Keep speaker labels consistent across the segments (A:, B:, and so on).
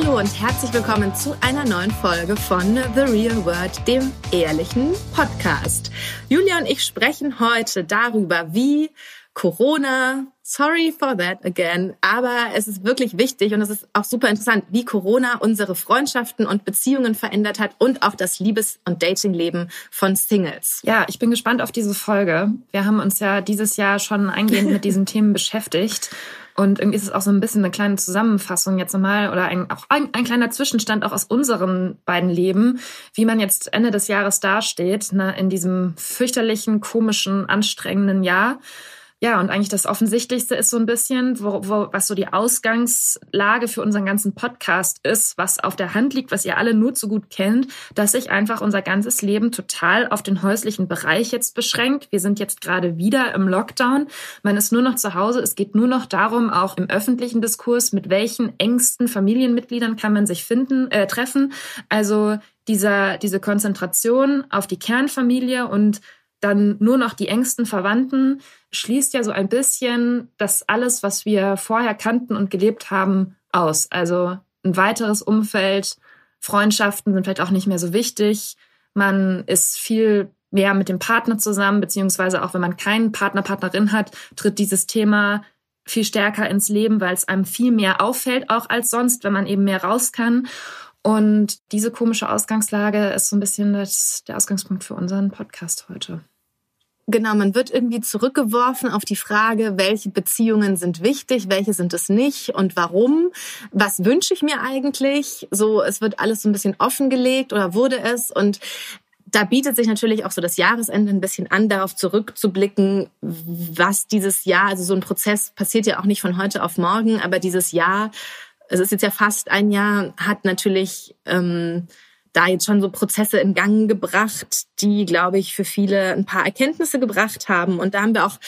A: Hallo und herzlich willkommen zu einer neuen Folge von The Real World, dem ehrlichen Podcast. Julia und ich sprechen heute darüber, wie Corona, sorry for that again, aber es ist wirklich wichtig und es ist auch super interessant, wie Corona unsere Freundschaften und Beziehungen verändert hat und auch das Liebes- und Datingleben von Singles.
B: Ja, ich bin gespannt auf diese Folge. Wir haben uns ja dieses Jahr schon eingehend mit diesen Themen beschäftigt und irgendwie ist es auch so ein bisschen eine kleine Zusammenfassung jetzt nochmal oder ein, auch ein, ein kleiner Zwischenstand auch aus unseren beiden Leben, wie man jetzt Ende des Jahres dasteht, ne, in diesem fürchterlichen, komischen, anstrengenden Jahr. Ja, und eigentlich das Offensichtlichste ist so ein bisschen, wo, wo, was so die Ausgangslage für unseren ganzen Podcast ist, was auf der Hand liegt, was ihr alle nur zu gut kennt, dass sich einfach unser ganzes Leben total auf den häuslichen Bereich jetzt beschränkt. Wir sind jetzt gerade wieder im Lockdown. Man ist nur noch zu Hause. Es geht nur noch darum, auch im öffentlichen Diskurs, mit welchen engsten Familienmitgliedern kann man sich finden, äh, treffen. Also dieser, diese Konzentration auf die Kernfamilie und dann nur noch die engsten Verwandten schließt ja so ein bisschen das alles, was wir vorher kannten und gelebt haben, aus. Also ein weiteres Umfeld, Freundschaften sind vielleicht auch nicht mehr so wichtig. Man ist viel mehr mit dem Partner zusammen, beziehungsweise auch wenn man keinen Partner, Partnerin hat, tritt dieses Thema viel stärker ins Leben, weil es einem viel mehr auffällt, auch als sonst, wenn man eben mehr raus kann. Und diese komische Ausgangslage ist so ein bisschen das, der Ausgangspunkt für unseren Podcast heute.
A: Genau, man wird irgendwie zurückgeworfen auf die Frage, welche Beziehungen sind wichtig, welche sind es nicht und warum. Was wünsche ich mir eigentlich? So, es wird alles so ein bisschen offengelegt oder wurde es und da bietet sich natürlich auch so das Jahresende ein bisschen an, darauf zurückzublicken, was dieses Jahr, also so ein Prozess passiert ja auch nicht von heute auf morgen, aber dieses Jahr, es ist jetzt ja fast ein Jahr, hat natürlich ähm, da jetzt schon so Prozesse in Gang gebracht, die, glaube ich, für viele ein paar Erkenntnisse gebracht haben. Und da haben wir auch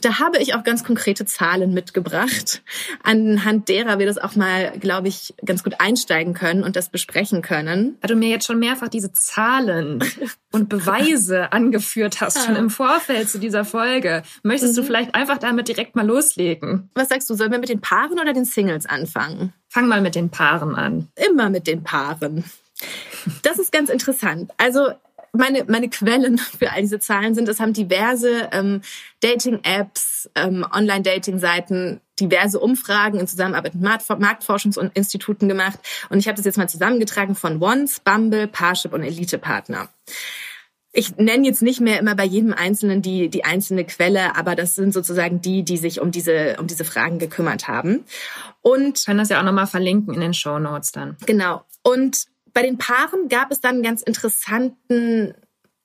A: da habe ich auch ganz konkrete Zahlen mitgebracht, anhand derer wir das auch mal, glaube ich, ganz gut einsteigen können und das besprechen können.
B: Da du mir jetzt schon mehrfach diese Zahlen und Beweise angeführt hast, schon im Vorfeld zu dieser Folge, möchtest mhm. du vielleicht einfach damit direkt mal loslegen?
A: Was sagst du, sollen wir mit den Paaren oder den Singles anfangen?
B: Fang mal mit den Paaren an.
A: Immer mit den Paaren. Das ist ganz interessant. Also meine, meine Quellen für all diese Zahlen sind, es haben diverse ähm, Dating-Apps, ähm, Online-Dating-Seiten, diverse Umfragen in Zusammenarbeit mit Marktforschungsinstituten gemacht. Und ich habe das jetzt mal zusammengetragen von Once, Bumble, Parship und Elite-Partner. Ich nenne jetzt nicht mehr immer bei jedem Einzelnen die, die einzelne Quelle, aber das sind sozusagen die, die sich um diese, um diese Fragen gekümmert haben. Und.
B: Ich kann das ja auch nochmal verlinken in den Show Notes dann.
A: Genau. Und bei den Paaren gab es dann einen ganz interessanten,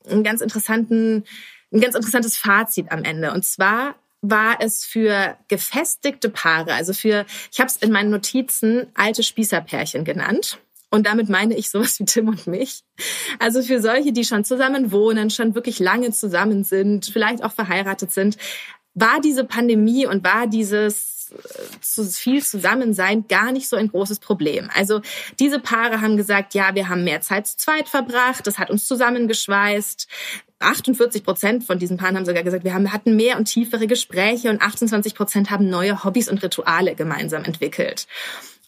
A: einen ganz interessanten, ein ganz interessantes Fazit am Ende. Und zwar war es für gefestigte Paare, also für, ich habe es in meinen Notizen alte Spießerpärchen genannt. Und damit meine ich sowas wie Tim und mich. Also für solche, die schon zusammen wohnen, schon wirklich lange zusammen sind, vielleicht auch verheiratet sind, war diese Pandemie und war dieses zu viel Zusammensein gar nicht so ein großes Problem. Also diese Paare haben gesagt, ja, wir haben mehr Zeit zu zweit verbracht, das hat uns zusammengeschweißt. 48 Prozent von diesen Paaren haben sogar gesagt, wir haben, hatten mehr und tiefere Gespräche und 28 Prozent haben neue Hobbys und Rituale gemeinsam entwickelt.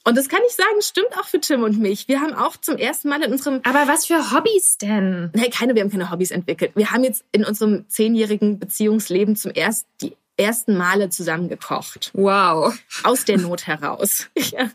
A: Und das kann ich sagen, stimmt auch für Tim und mich. Wir haben auch zum ersten Mal in unserem...
B: Aber was für Hobbys denn?
A: Nee, keine, wir haben keine Hobbys entwickelt. Wir haben jetzt in unserem zehnjährigen Beziehungsleben zum ersten die ersten Male zusammen gekocht.
B: Wow.
A: Aus der Not heraus. ja.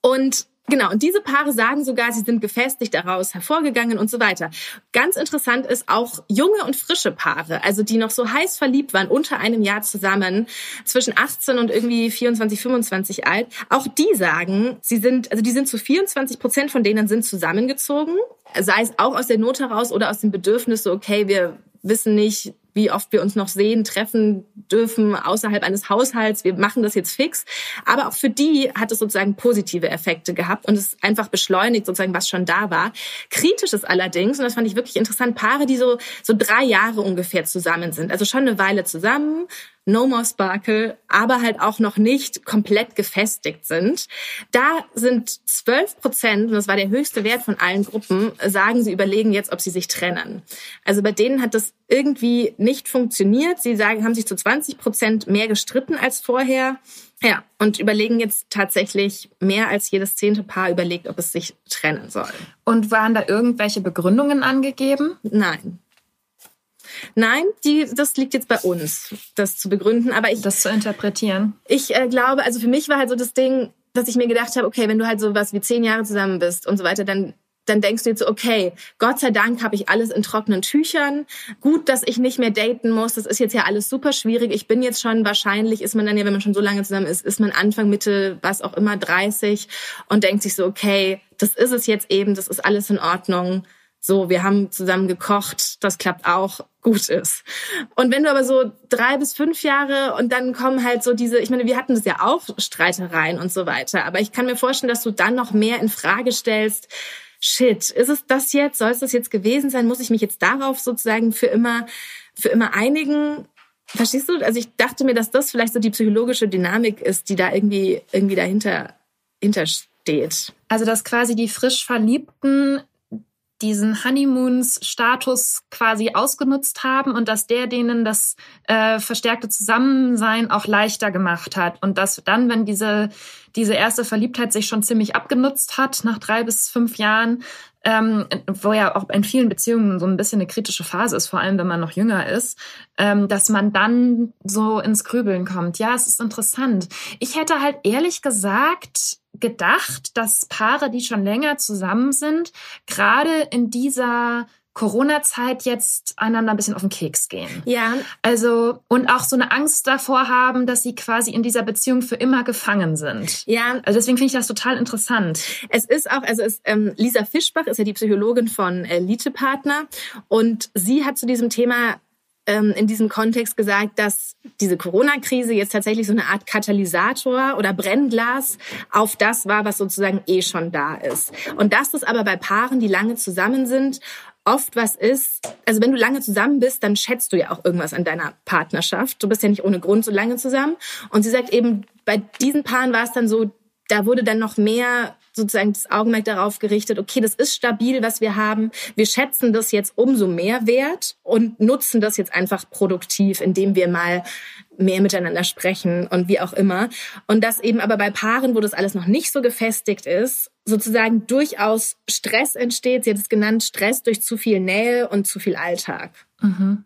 A: Und Genau, und diese Paare sagen sogar, sie sind gefestigt daraus hervorgegangen und so weiter. Ganz interessant ist auch junge und frische Paare, also die noch so heiß verliebt waren, unter einem Jahr zusammen, zwischen 18 und irgendwie 24, 25 alt. Auch die sagen, sie sind, also die sind zu 24 Prozent von denen sind zusammengezogen, sei es auch aus der Not heraus oder aus dem Bedürfnis so, okay, wir wissen nicht, wie oft wir uns noch sehen, treffen dürfen außerhalb eines Haushalts. Wir machen das jetzt fix. Aber auch für die hat es sozusagen positive Effekte gehabt und es einfach beschleunigt sozusagen, was schon da war. Kritisch ist allerdings, und das fand ich wirklich interessant, Paare, die so, so drei Jahre ungefähr zusammen sind. Also schon eine Weile zusammen, No More Sparkle, aber halt auch noch nicht komplett gefestigt sind. Da sind 12 Prozent, und das war der höchste Wert von allen Gruppen, sagen, sie überlegen jetzt, ob sie sich trennen. Also bei denen hat das irgendwie nicht funktioniert. Sie sagen, haben sich zu 20 Prozent mehr gestritten als vorher. Ja, und überlegen jetzt tatsächlich mehr als jedes zehnte Paar überlegt, ob es sich trennen soll.
B: Und waren da irgendwelche Begründungen angegeben?
A: Nein. Nein, die, das liegt jetzt bei uns, das zu begründen. Aber ich,
B: das zu interpretieren.
A: Ich äh, glaube, also für mich war halt so das Ding, dass ich mir gedacht habe, okay, wenn du halt so was wie zehn Jahre zusammen bist und so weiter, dann dann denkst du jetzt so, okay, Gott sei Dank habe ich alles in trockenen Tüchern. Gut, dass ich nicht mehr daten muss. Das ist jetzt ja alles super schwierig. Ich bin jetzt schon wahrscheinlich, ist man dann ja, wenn man schon so lange zusammen ist, ist man Anfang, Mitte, was auch immer, 30 und denkt sich so, okay, das ist es jetzt eben, das ist alles in Ordnung so, wir haben zusammen gekocht, das klappt auch, gut ist. Und wenn du aber so drei bis fünf Jahre und dann kommen halt so diese, ich meine, wir hatten das ja auch Streitereien und so weiter, aber ich kann mir vorstellen, dass du dann noch mehr in Frage stellst, shit, ist es das jetzt? Soll es das jetzt gewesen sein? Muss ich mich jetzt darauf sozusagen für immer, für immer einigen? Verstehst du? Also ich dachte mir, dass das vielleicht so die psychologische Dynamik ist, die da irgendwie, irgendwie dahinter, hintersteht.
B: Also, dass quasi die frisch Verliebten diesen Honeymoons-Status quasi ausgenutzt haben und dass der denen das äh, verstärkte Zusammensein auch leichter gemacht hat. Und dass dann, wenn diese, diese erste Verliebtheit sich schon ziemlich abgenutzt hat, nach drei bis fünf Jahren, ähm, wo ja auch in vielen Beziehungen so ein bisschen eine kritische Phase ist, vor allem wenn man noch jünger ist, ähm, dass man dann so ins Grübeln kommt. Ja, es ist interessant. Ich hätte halt ehrlich gesagt gedacht, dass Paare, die schon länger zusammen sind, gerade in dieser Corona-Zeit jetzt einander ein bisschen auf den Keks gehen.
A: Ja.
B: Also, und auch so eine Angst davor haben, dass sie quasi in dieser Beziehung für immer gefangen sind.
A: Ja.
B: Also deswegen finde ich das total interessant.
A: Es ist auch, also es, ähm, Lisa Fischbach ist ja die Psychologin von Elite-Partner und sie hat zu diesem Thema ähm, in diesem Kontext gesagt, dass diese Corona-Krise jetzt tatsächlich so eine Art Katalysator oder Brennglas auf das war, was sozusagen eh schon da ist. Und dass das aber bei Paaren, die lange zusammen sind, oft was ist, also wenn du lange zusammen bist, dann schätzt du ja auch irgendwas an deiner Partnerschaft. Du bist ja nicht ohne Grund so lange zusammen. Und sie sagt eben, bei diesen Paaren war es dann so, da wurde dann noch mehr sozusagen das Augenmerk darauf gerichtet, okay, das ist stabil, was wir haben. Wir schätzen das jetzt umso mehr wert und nutzen das jetzt einfach produktiv, indem wir mal mehr miteinander sprechen und wie auch immer. Und das eben aber bei Paaren, wo das alles noch nicht so gefestigt ist, sozusagen durchaus Stress entsteht. Sie hat es genannt, Stress durch zu viel Nähe und zu viel Alltag.
B: Mhm.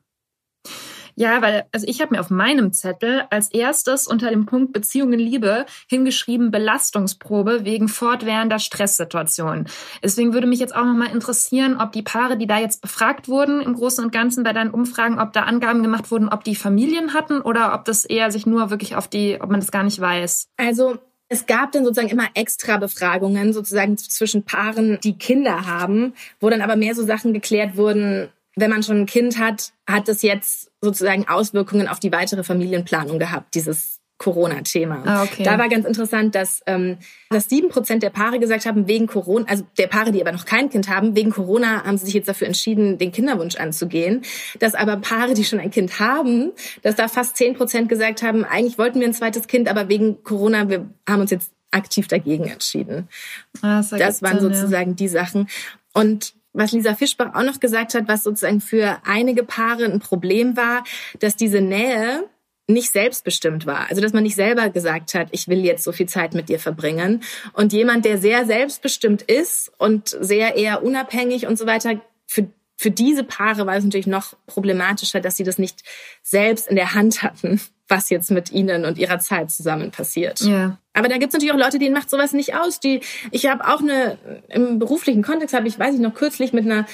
B: Ja, weil, also ich habe mir auf meinem Zettel als erstes unter dem Punkt Beziehungen Liebe hingeschrieben Belastungsprobe wegen fortwährender Stresssituationen. Deswegen würde mich jetzt auch nochmal interessieren, ob die Paare, die da jetzt befragt wurden, im Großen und Ganzen bei deinen Umfragen, ob da Angaben gemacht wurden, ob die Familien hatten oder ob das eher sich nur wirklich auf die, ob man das gar nicht weiß.
A: Also es gab dann sozusagen immer extra Befragungen sozusagen zwischen Paaren, die Kinder haben, wo dann aber mehr so Sachen geklärt wurden, wenn man schon ein Kind hat, hat es jetzt sozusagen Auswirkungen auf die weitere Familienplanung gehabt, dieses Corona-Thema.
B: Ah, okay.
A: Da war ganz interessant, dass, ähm, dass sieben Prozent der Paare gesagt haben, wegen Corona, also der Paare, die aber noch kein Kind haben, wegen Corona haben sie sich jetzt dafür entschieden, den Kinderwunsch anzugehen. Dass aber Paare, die schon ein Kind haben, dass da fast zehn Prozent gesagt haben, eigentlich wollten wir ein zweites Kind, aber wegen Corona, wir haben uns jetzt aktiv dagegen entschieden.
B: Ah, das,
A: das waren Sinn, sozusagen ja. die Sachen. Und was Lisa Fischbach auch noch gesagt hat, was sozusagen für einige Paare ein Problem war, dass diese Nähe nicht selbstbestimmt war. Also dass man nicht selber gesagt hat, ich will jetzt so viel Zeit mit dir verbringen. Und jemand, der sehr selbstbestimmt ist und sehr eher unabhängig und so weiter, für, für diese Paare war es natürlich noch problematischer, dass sie das nicht selbst in der Hand hatten, was jetzt mit ihnen und ihrer Zeit zusammen passiert.
B: Ja.
A: Aber da gibt's natürlich auch Leute, denen macht sowas nicht aus. Die, ich habe auch eine, im beruflichen Kontext habe ich, weiß ich noch, kürzlich mit einer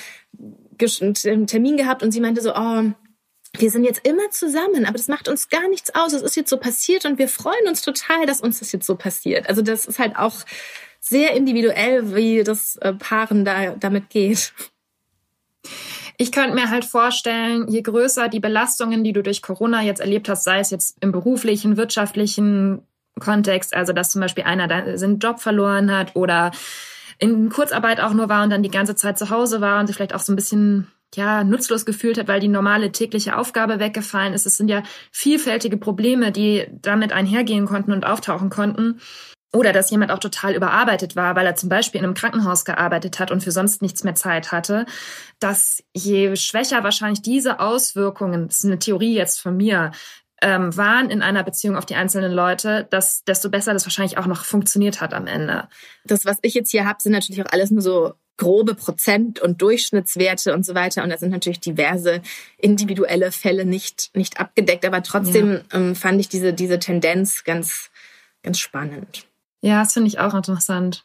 A: einen Termin gehabt und sie meinte so, oh, wir sind jetzt immer zusammen, aber das macht uns gar nichts aus. Es ist jetzt so passiert und wir freuen uns total, dass uns das jetzt so passiert. Also das ist halt auch sehr individuell, wie das äh, Paaren da damit geht.
B: Ich könnte mir halt vorstellen, je größer die Belastungen, die du durch Corona jetzt erlebt hast, sei es jetzt im beruflichen, wirtschaftlichen Kontext, also dass zum Beispiel einer seinen Job verloren hat oder in Kurzarbeit auch nur war und dann die ganze Zeit zu Hause war und sich vielleicht auch so ein bisschen ja, nutzlos gefühlt hat, weil die normale tägliche Aufgabe weggefallen ist. Es sind ja vielfältige Probleme, die damit einhergehen konnten und auftauchen konnten. Oder dass jemand auch total überarbeitet war, weil er zum Beispiel in einem Krankenhaus gearbeitet hat und für sonst nichts mehr Zeit hatte. Dass je schwächer wahrscheinlich diese Auswirkungen, das ist eine Theorie jetzt von mir, ähm, waren in einer Beziehung auf die einzelnen Leute, dass desto besser das wahrscheinlich auch noch funktioniert hat am Ende.
A: Das, was ich jetzt hier habe, sind natürlich auch alles nur so grobe Prozent- und Durchschnittswerte und so weiter. Und da sind natürlich diverse individuelle Fälle nicht, nicht abgedeckt. Aber trotzdem ja. ähm, fand ich diese, diese Tendenz ganz, ganz spannend.
B: Ja, das finde ich auch interessant.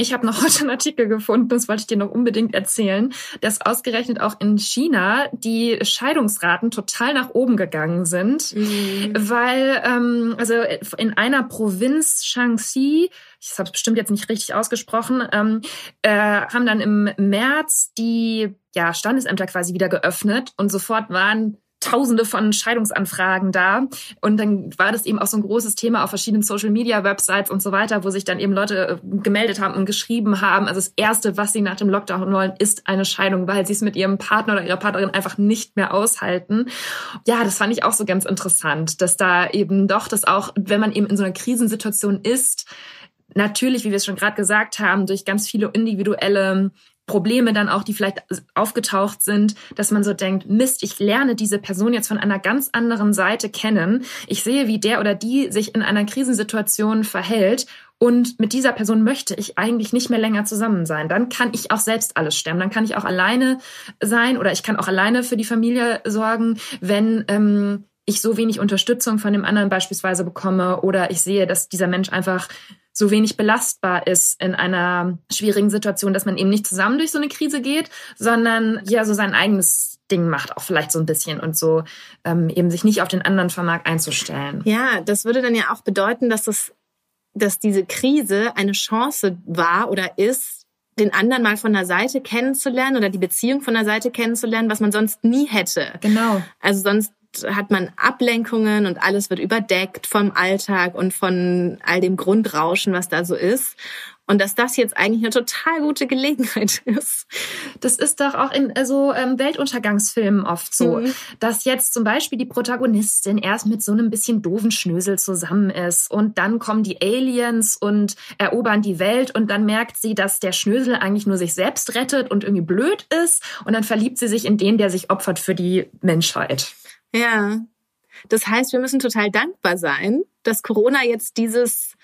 B: Ich habe noch heute einen Artikel gefunden, das wollte ich dir noch unbedingt erzählen, dass ausgerechnet auch in China die Scheidungsraten total nach oben gegangen sind, mhm. weil ähm, also in einer Provinz Shaanxi, ich habe es bestimmt jetzt nicht richtig ausgesprochen, ähm, äh, haben dann im März die ja, Standesämter quasi wieder geöffnet und sofort waren Tausende von Scheidungsanfragen da. Und dann war das eben auch so ein großes Thema auf verschiedenen Social Media Websites und so weiter, wo sich dann eben Leute äh, gemeldet haben und geschrieben haben. Also das erste, was sie nach dem Lockdown wollen, ist eine Scheidung, weil sie es mit ihrem Partner oder ihrer Partnerin einfach nicht mehr aushalten. Ja, das fand ich auch so ganz interessant, dass da eben doch das auch, wenn man eben in so einer Krisensituation ist, natürlich, wie wir es schon gerade gesagt haben, durch ganz viele individuelle Probleme dann auch, die vielleicht aufgetaucht sind, dass man so denkt, Mist, ich lerne diese Person jetzt von einer ganz anderen Seite kennen. Ich sehe, wie der oder die sich in einer Krisensituation verhält und mit dieser Person möchte ich eigentlich nicht mehr länger zusammen sein. Dann kann ich auch selbst alles stemmen. Dann kann ich auch alleine sein oder ich kann auch alleine für die Familie sorgen, wenn ähm, ich so wenig Unterstützung von dem anderen beispielsweise bekomme oder ich sehe, dass dieser Mensch einfach so wenig belastbar ist in einer schwierigen Situation, dass man eben nicht zusammen durch so eine Krise geht, sondern ja so sein eigenes Ding macht, auch vielleicht so ein bisschen und so ähm, eben sich nicht auf den anderen vermag einzustellen.
A: Ja, das würde dann ja auch bedeuten, dass es, dass diese Krise eine Chance war oder ist, den anderen mal von der Seite kennenzulernen oder die Beziehung von der Seite kennenzulernen, was man sonst nie hätte.
B: Genau.
A: Also sonst hat man Ablenkungen und alles wird überdeckt vom Alltag und von all dem Grundrauschen, was da so ist. Und dass das jetzt eigentlich eine total gute Gelegenheit ist.
B: Das ist doch auch in so ähm, Weltuntergangsfilmen oft so, mhm. dass jetzt zum Beispiel die Protagonistin erst mit so einem bisschen doofen Schnösel zusammen ist und dann kommen die Aliens und erobern die Welt und dann merkt sie, dass der Schnösel eigentlich nur sich selbst rettet und irgendwie blöd ist und dann verliebt sie sich in den, der sich opfert für die Menschheit.
A: Ja. Das heißt, wir müssen total dankbar sein, dass Corona jetzt dieses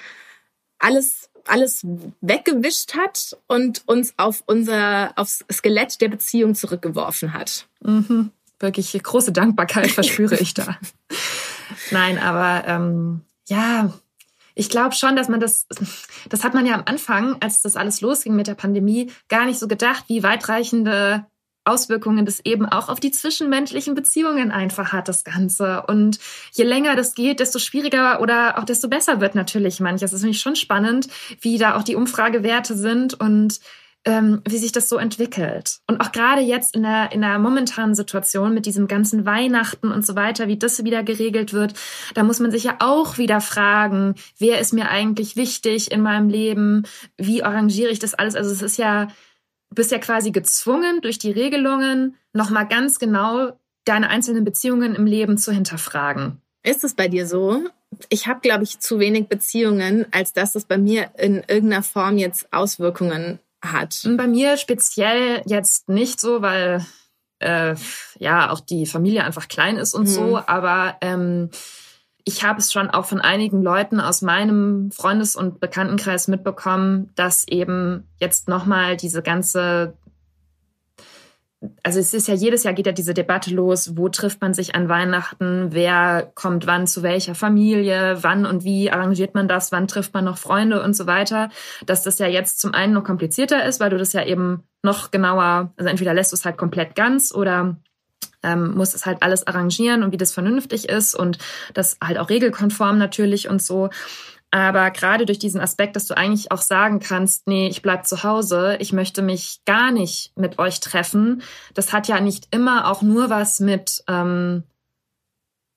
A: alles alles weggewischt hat und uns auf unser aufs Skelett der Beziehung zurückgeworfen hat.
B: Mhm. Wirklich große Dankbarkeit verspüre ich da. Nein, aber ähm, ja, ich glaube schon, dass man das, das hat man ja am Anfang, als das alles losging mit der Pandemie, gar nicht so gedacht, wie weitreichende Auswirkungen das eben auch auf die zwischenmenschlichen Beziehungen einfach hat, das Ganze. Und je länger das geht, desto schwieriger oder auch desto besser wird natürlich manches. Das ist nämlich schon spannend, wie da auch die Umfragewerte sind und ähm, wie sich das so entwickelt. Und auch gerade jetzt in der, in der momentanen Situation mit diesem ganzen Weihnachten und so weiter, wie das wieder geregelt wird, da muss man sich ja auch wieder fragen, wer ist mir eigentlich wichtig in meinem Leben? Wie arrangiere ich das alles? Also es ist ja, bist ja quasi gezwungen, durch die Regelungen nochmal ganz genau deine einzelnen Beziehungen im Leben zu hinterfragen.
A: Ist es bei dir so? Ich habe, glaube ich, zu wenig Beziehungen, als dass es bei mir in irgendeiner Form jetzt Auswirkungen hat.
B: Bei mir speziell jetzt nicht so, weil äh, ja auch die Familie einfach klein ist und mhm. so. Aber ähm, ich habe es schon auch von einigen Leuten aus meinem Freundes- und Bekanntenkreis mitbekommen, dass eben jetzt nochmal diese ganze, also es ist ja jedes Jahr geht ja diese Debatte los, wo trifft man sich an Weihnachten, wer kommt wann zu welcher Familie, wann und wie arrangiert man das, wann trifft man noch Freunde und so weiter, dass das ja jetzt zum einen noch komplizierter ist, weil du das ja eben noch genauer, also entweder lässt du es halt komplett ganz oder ähm, muss es halt alles arrangieren und wie das vernünftig ist und das halt auch regelkonform natürlich und so. Aber gerade durch diesen Aspekt, dass du eigentlich auch sagen kannst, nee, ich bleib zu Hause, ich möchte mich gar nicht mit euch treffen, das hat ja nicht immer auch nur was mit ähm,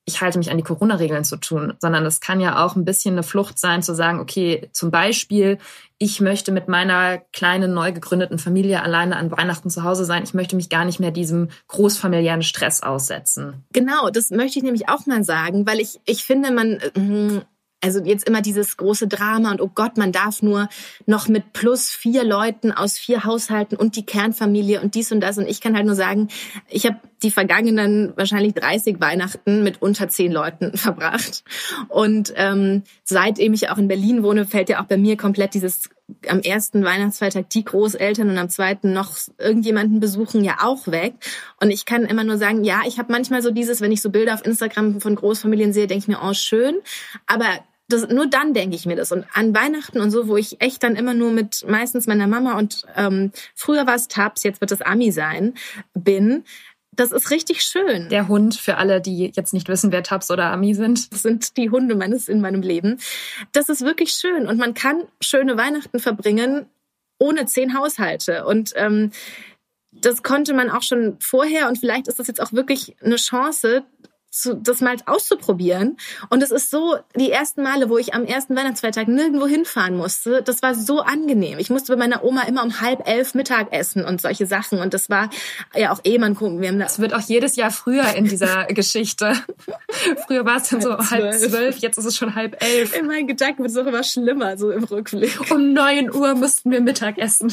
B: ich halte mich an die Corona-Regeln zu tun, sondern es kann ja auch ein bisschen eine Flucht sein, zu sagen, okay, zum Beispiel, ich möchte mit meiner kleinen, neu gegründeten Familie alleine an Weihnachten zu Hause sein. Ich möchte mich gar nicht mehr diesem großfamiliären Stress aussetzen.
A: Genau, das möchte ich nämlich auch mal sagen, weil ich, ich finde, man, äh, also jetzt immer dieses große Drama und oh Gott, man darf nur noch mit plus vier Leuten aus vier Haushalten und die Kernfamilie und dies und das. Und ich kann halt nur sagen, ich habe die vergangenen wahrscheinlich 30 Weihnachten mit unter zehn Leuten verbracht. Und ähm, seitdem ich auch in Berlin wohne, fällt ja auch bei mir komplett dieses am ersten Weihnachtsfeiertag die Großeltern und am zweiten noch irgendjemanden besuchen ja auch weg. Und ich kann immer nur sagen, ja, ich habe manchmal so dieses, wenn ich so Bilder auf Instagram von Großfamilien sehe, denke ich mir, oh schön. Aber das, nur dann denke ich mir das. Und an Weihnachten und so, wo ich echt dann immer nur mit meistens meiner Mama und ähm, früher war es Tabs, jetzt wird es Ami sein, bin, das ist richtig schön.
B: Der Hund, für alle, die jetzt nicht wissen, wer Tabs oder Ami sind.
A: Das sind die Hunde meines in meinem Leben. Das ist wirklich schön. Und man kann schöne Weihnachten verbringen ohne zehn Haushalte. Und ähm, das konnte man auch schon vorher. Und vielleicht ist das jetzt auch wirklich eine Chance, zu, das mal auszuprobieren. Und es ist so, die ersten Male, wo ich am ersten Weihnachtsfeiertag nirgendwo hinfahren musste, das war so angenehm. Ich musste bei meiner Oma immer um halb elf Mittag essen und solche Sachen. Und das war ja auch eh, man gucken. Wir haben
B: das wird auch jedes Jahr früher in dieser Geschichte. früher war es dann so halb, halb zwölf, jetzt ist es schon halb elf.
A: In meinen Gedanken wird es auch immer schlimmer, so im Rückblick.
B: Um neun Uhr mussten wir Mittag essen.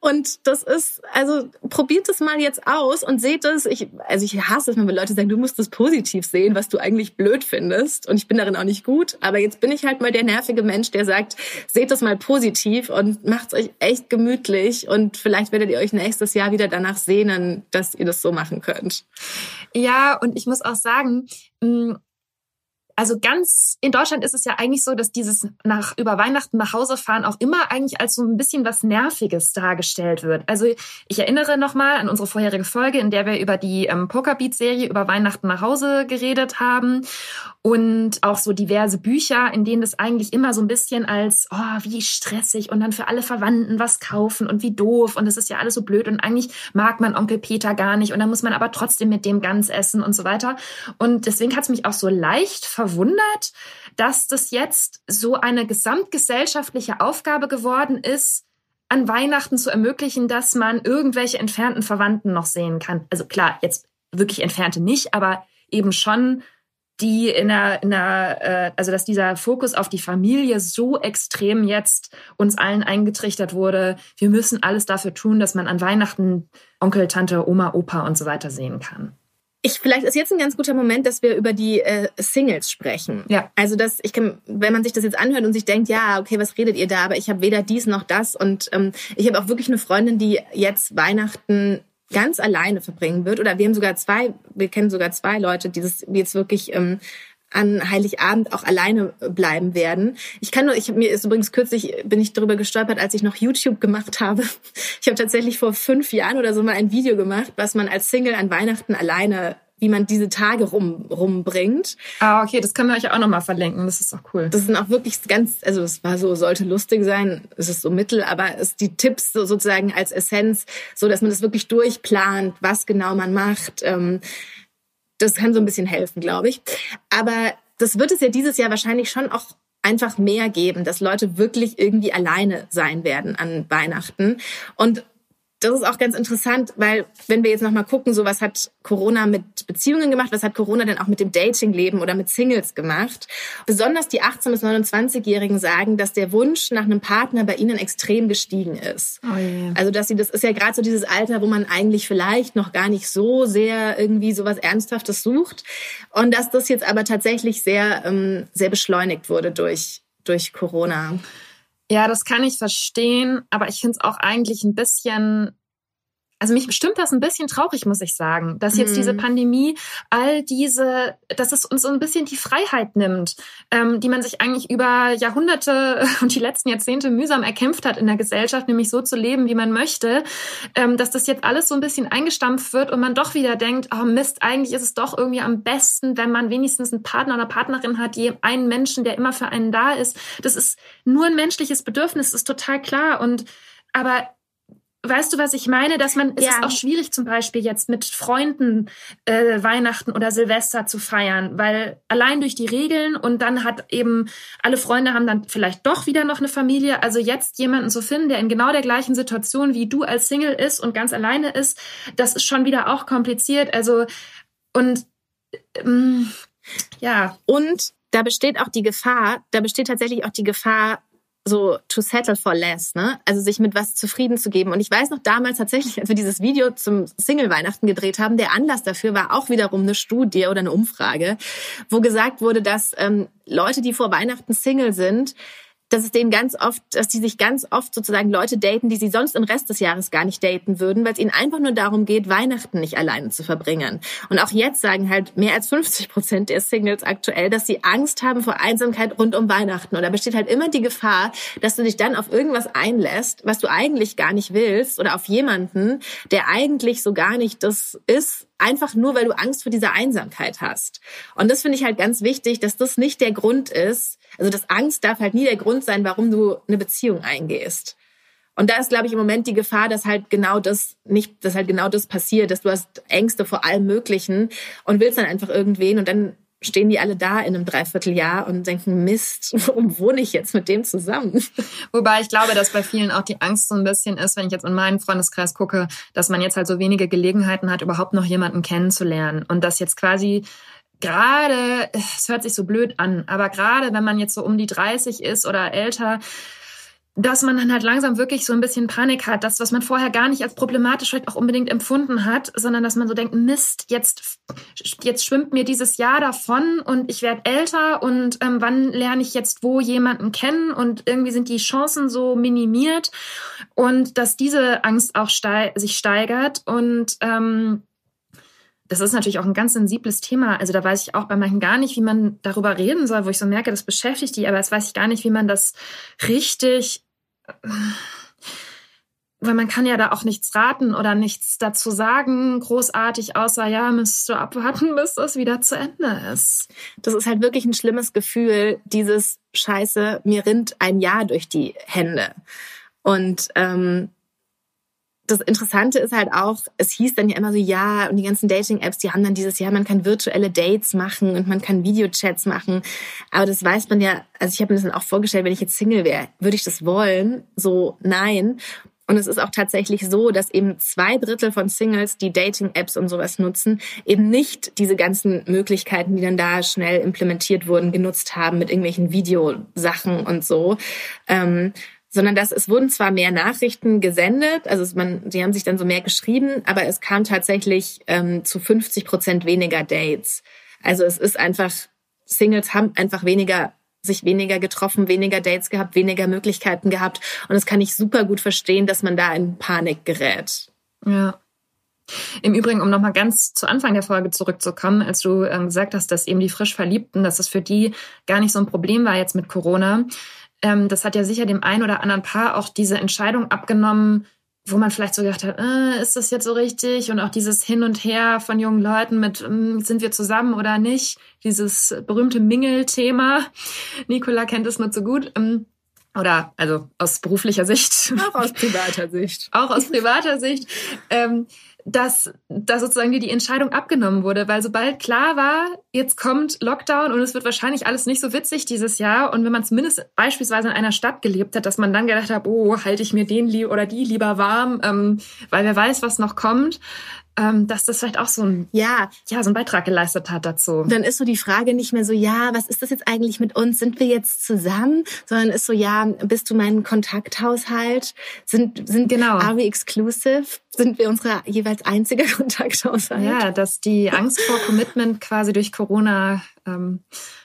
A: Und das ist, also probiert es mal jetzt aus und seht es. Ich, also ich hasse es, wenn Leute sagen, du musst das positiv positiv sehen, was du eigentlich blöd findest. Und ich bin darin auch nicht gut. Aber jetzt bin ich halt mal der nervige Mensch, der sagt, seht das mal positiv und macht euch echt gemütlich. Und vielleicht werdet ihr euch nächstes Jahr wieder danach sehnen, dass ihr das so machen könnt.
B: Ja, und ich muss auch sagen, mm, also ganz in Deutschland ist es ja eigentlich so, dass dieses nach über Weihnachten nach Hause fahren auch immer eigentlich als so ein bisschen was Nerviges dargestellt wird. Also ich erinnere nochmal an unsere vorherige Folge, in der wir über die ähm, Pokerbeat-Serie über Weihnachten nach Hause geredet haben und auch so diverse Bücher, in denen das eigentlich immer so ein bisschen als oh wie stressig und dann für alle Verwandten was kaufen und wie doof und es ist ja alles so blöd und eigentlich mag man Onkel Peter gar nicht und dann muss man aber trotzdem mit dem Gans essen und so weiter. Und deswegen hat es mich auch so leicht verwundert, dass das jetzt so eine gesamtgesellschaftliche Aufgabe geworden ist, an Weihnachten zu ermöglichen, dass man irgendwelche entfernten Verwandten noch sehen kann. Also klar, jetzt wirklich entfernte nicht, aber eben schon die in der, in der äh, also dass dieser Fokus auf die Familie so extrem jetzt uns allen eingetrichtert wurde. Wir müssen alles dafür tun, dass man an Weihnachten Onkel, Tante, Oma, Opa und so weiter sehen kann.
A: Ich, vielleicht ist jetzt ein ganz guter Moment, dass wir über die äh, Singles sprechen.
B: Ja.
A: Also dass ich kann, wenn man sich das jetzt anhört und sich denkt, ja, okay, was redet ihr da? Aber ich habe weder dies noch das und ähm, ich habe auch wirklich eine Freundin, die jetzt Weihnachten ganz alleine verbringen wird. Oder wir haben sogar zwei, wir kennen sogar zwei Leute, die, das, jetzt wirklich ähm, an Heiligabend auch alleine bleiben werden. Ich kann nur, ich mir ist übrigens kürzlich bin ich darüber gestolpert, als ich noch YouTube gemacht habe. Ich habe tatsächlich vor fünf Jahren oder so mal ein Video gemacht, was man als Single an Weihnachten alleine wie man diese Tage rum, rumbringt.
B: Ah, okay, das können wir euch auch nochmal verlinken. Das ist auch cool.
A: Das sind auch wirklich ganz, also es war so, sollte lustig sein, es ist so mittel, aber es die Tipps so sozusagen als Essenz, so dass man das wirklich durchplant, was genau man macht. Ähm, das kann so ein bisschen helfen, glaube ich. Aber das wird es ja dieses Jahr wahrscheinlich schon auch einfach mehr geben, dass Leute wirklich irgendwie alleine sein werden an Weihnachten. Und das ist auch ganz interessant, weil wenn wir jetzt nochmal gucken, so was hat Corona mit Beziehungen gemacht, was hat Corona denn auch mit dem Datingleben oder mit Singles gemacht? Besonders die 18- bis 29-Jährigen sagen, dass der Wunsch nach einem Partner bei ihnen extrem gestiegen ist.
B: Oh yeah.
A: Also dass sie, das ist ja gerade so dieses Alter, wo man eigentlich vielleicht noch gar nicht so sehr irgendwie sowas Ernsthaftes sucht. Und dass das jetzt aber tatsächlich sehr, ähm, sehr beschleunigt wurde durch, durch Corona.
B: Ja, das kann ich verstehen, aber ich finde es auch eigentlich ein bisschen also mich stimmt das ein bisschen traurig, muss ich sagen, dass jetzt mhm. diese Pandemie all diese, dass es uns so ein bisschen die Freiheit nimmt, ähm, die man sich eigentlich über Jahrhunderte und die letzten Jahrzehnte mühsam erkämpft hat in der Gesellschaft, nämlich so zu leben, wie man möchte, ähm, dass das jetzt alles so ein bisschen eingestampft wird und man doch wieder denkt, oh Mist, eigentlich ist es doch irgendwie am besten, wenn man wenigstens einen Partner oder Partnerin hat, die einen Menschen, der immer für einen da ist. Das ist nur ein menschliches Bedürfnis, ist total klar und aber Weißt du, was ich meine? Dass man, es ja. ist auch schwierig, zum Beispiel jetzt mit Freunden äh, Weihnachten oder Silvester zu feiern, weil allein durch die Regeln und dann hat eben alle Freunde haben dann vielleicht doch wieder noch eine Familie. Also jetzt jemanden zu finden, der in genau der gleichen Situation wie du als Single ist und ganz alleine ist, das ist schon wieder auch kompliziert. Also und ähm, ja.
A: Und da besteht auch die Gefahr, da besteht tatsächlich auch die Gefahr, so to settle for less, ne? Also sich mit was zufrieden zu geben. Und ich weiß noch damals tatsächlich, als wir dieses Video zum Single-Weihnachten gedreht haben, der Anlass dafür war auch wiederum eine Studie oder eine Umfrage, wo gesagt wurde, dass ähm, Leute, die vor Weihnachten Single sind, dass es denen ganz oft, dass die sich ganz oft sozusagen Leute daten, die sie sonst im Rest des Jahres gar nicht daten würden, weil es ihnen einfach nur darum geht, Weihnachten nicht alleine zu verbringen. Und auch jetzt sagen halt mehr als 50 Prozent der Singles aktuell, dass sie Angst haben vor Einsamkeit rund um Weihnachten. Und da besteht halt immer die Gefahr, dass du dich dann auf irgendwas einlässt, was du eigentlich gar nicht willst oder auf jemanden, der eigentlich so gar nicht das ist, einfach nur, weil du Angst vor dieser Einsamkeit hast. Und das finde ich halt ganz wichtig, dass das nicht der Grund ist. Also das Angst darf halt nie der Grund sein, warum du eine Beziehung eingehst. Und da ist, glaube ich, im Moment die Gefahr, dass halt genau das nicht, dass halt genau das passiert, dass du hast Ängste vor allem Möglichen und willst dann einfach irgendwen und dann stehen die alle da in einem Dreivierteljahr und denken, Mist, warum wohne ich jetzt mit dem zusammen?
B: Wobei ich glaube, dass bei vielen auch die Angst so ein bisschen ist, wenn ich jetzt in meinen Freundeskreis gucke, dass man jetzt halt so wenige Gelegenheiten hat, überhaupt noch jemanden kennenzulernen und dass jetzt quasi gerade, es hört sich so blöd an, aber gerade wenn man jetzt so um die 30 ist oder älter, dass man dann halt langsam wirklich so ein bisschen Panik hat, das, was man vorher gar nicht als problematisch vielleicht auch unbedingt empfunden hat, sondern dass man so denkt, Mist, jetzt, jetzt schwimmt mir dieses Jahr davon und ich werde älter und ähm, wann lerne ich jetzt wo jemanden kennen? Und irgendwie sind die Chancen so minimiert und dass diese Angst auch steig sich steigert und ähm, das ist natürlich auch ein ganz sensibles Thema. Also da weiß ich auch bei manchen gar nicht, wie man darüber reden soll, wo ich so merke, das beschäftigt die, aber es weiß ich gar nicht, wie man das richtig weil man kann ja da auch nichts raten oder nichts dazu sagen, großartig, außer ja, müsstest du abwarten, bis das wieder zu Ende ist.
A: Das ist halt wirklich ein schlimmes Gefühl, dieses Scheiße, mir rinnt ein Jahr durch die Hände. Und ähm, das Interessante ist halt auch, es hieß dann ja immer so, ja, und die ganzen Dating-Apps, die haben dann dieses Jahr, man kann virtuelle Dates machen und man kann Videochats machen. Aber das weiß man ja, also ich habe mir das dann auch vorgestellt, wenn ich jetzt Single wäre, würde ich das wollen? So, nein. Und es ist auch tatsächlich so, dass eben zwei Drittel von Singles, die Dating-Apps und sowas nutzen, eben nicht diese ganzen Möglichkeiten, die dann da schnell implementiert wurden, genutzt haben mit irgendwelchen Videosachen und so. Ähm, sondern dass es wurden zwar mehr Nachrichten gesendet, also man, sie haben sich dann so mehr geschrieben, aber es kam tatsächlich ähm, zu 50 Prozent weniger Dates. Also es ist einfach, Singles haben einfach weniger sich weniger getroffen, weniger Dates gehabt, weniger Möglichkeiten gehabt. Und das kann ich super gut verstehen, dass man da in Panik gerät.
B: Ja. Im Übrigen, um nochmal ganz zu Anfang der Folge zurückzukommen, als du ähm, gesagt hast, dass eben die frisch Verliebten, dass das für die gar nicht so ein Problem war jetzt mit Corona. Ähm, das hat ja sicher dem einen oder anderen Paar auch diese Entscheidung abgenommen, wo man vielleicht so gedacht hat, äh, ist das jetzt so richtig? Und auch dieses Hin und Her von jungen Leuten mit, äh, sind wir zusammen oder nicht? Dieses berühmte Mingel-Thema. Nicola kennt es nur zu gut. Ähm, oder also aus beruflicher Sicht.
A: Auch aus privater Sicht.
B: auch aus privater Sicht. Ähm, dass, dass sozusagen dir die Entscheidung abgenommen wurde, weil sobald klar war, jetzt kommt Lockdown und es wird wahrscheinlich alles nicht so witzig dieses Jahr und wenn man zumindest beispielsweise in einer Stadt gelebt hat, dass man dann gedacht hat, oh, halte ich mir den oder die lieber warm, ähm, weil wer weiß, was noch kommt, ähm, dass das vielleicht auch so ein, ja. ja, so ein Beitrag geleistet hat dazu.
A: Dann ist so die Frage nicht mehr so, ja, was ist das jetzt eigentlich mit uns? Sind wir jetzt zusammen? Sondern ist so, ja, bist du mein Kontakthaushalt? Sind, sind, genau. are we exclusive? Sind wir unsere jeweils einzige Kontakthaushalt?
B: Ja, dass die Angst vor Commitment quasi durch Corona ähm,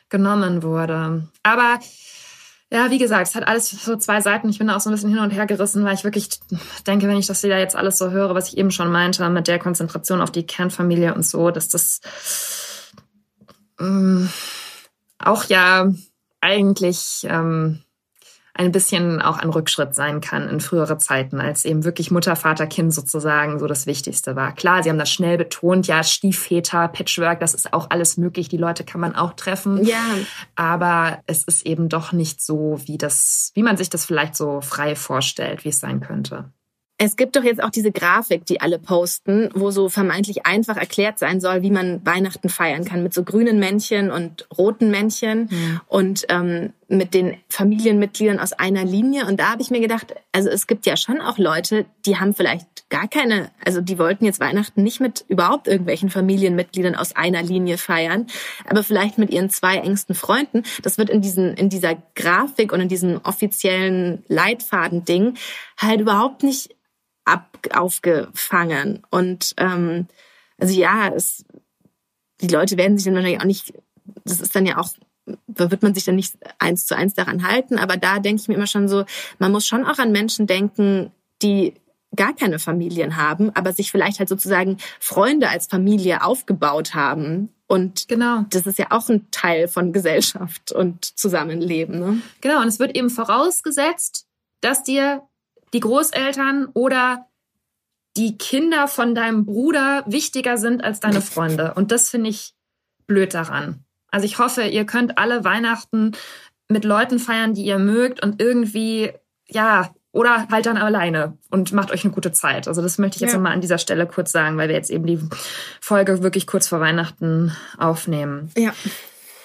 B: genommen wurde. Aber Ja, wie gesagt, es hat alles so zwei Seiten. Ich bin da auch so ein bisschen hin und her gerissen, weil ich wirklich denke, wenn ich das wieder jetzt alles so höre, was ich eben schon meinte, mit der Konzentration auf die Kernfamilie und so, dass das ähm, auch ja eigentlich ähm, ein bisschen auch ein Rückschritt sein kann in frühere Zeiten, als eben wirklich Mutter, Vater, Kind sozusagen so das Wichtigste war. Klar, sie haben das schnell betont, ja, Stiefväter, Patchwork, das ist auch alles möglich, die Leute kann man auch treffen.
A: Ja.
B: Aber es ist eben doch nicht so, wie das, wie man sich das vielleicht so frei vorstellt, wie es sein könnte.
A: Es gibt doch jetzt auch diese Grafik, die alle posten, wo so vermeintlich einfach erklärt sein soll, wie man Weihnachten feiern kann, mit so grünen Männchen und roten Männchen ja. und ähm, mit den Familienmitgliedern aus einer Linie. Und da habe ich mir gedacht, also es gibt ja schon auch Leute, die haben vielleicht gar keine, also die wollten jetzt Weihnachten nicht mit überhaupt irgendwelchen Familienmitgliedern aus einer Linie feiern, aber vielleicht mit ihren zwei engsten Freunden. Das wird in diesen, in dieser Grafik und in diesem offiziellen Leitfaden-Ding halt überhaupt nicht ab, aufgefangen. Und ähm, also ja, es, die Leute werden sich dann wahrscheinlich auch nicht, das ist dann ja auch, da wird man sich dann nicht eins zu eins daran halten, aber da denke ich mir immer schon so, man muss schon auch an Menschen denken, die gar keine Familien haben, aber sich vielleicht halt sozusagen Freunde als Familie aufgebaut haben. Und
B: genau.
A: das ist ja auch ein Teil von Gesellschaft und Zusammenleben. Ne?
B: Genau, und es wird eben vorausgesetzt, dass dir die Großeltern oder die Kinder von deinem Bruder wichtiger sind als deine Freunde. Und das finde ich blöd daran. Also ich hoffe, ihr könnt alle Weihnachten mit Leuten feiern, die ihr mögt und irgendwie, ja, oder halt dann alleine und macht euch eine gute Zeit. Also das möchte ich jetzt ja. nochmal an dieser Stelle kurz sagen, weil wir jetzt eben die Folge wirklich kurz vor Weihnachten aufnehmen.
A: Ja.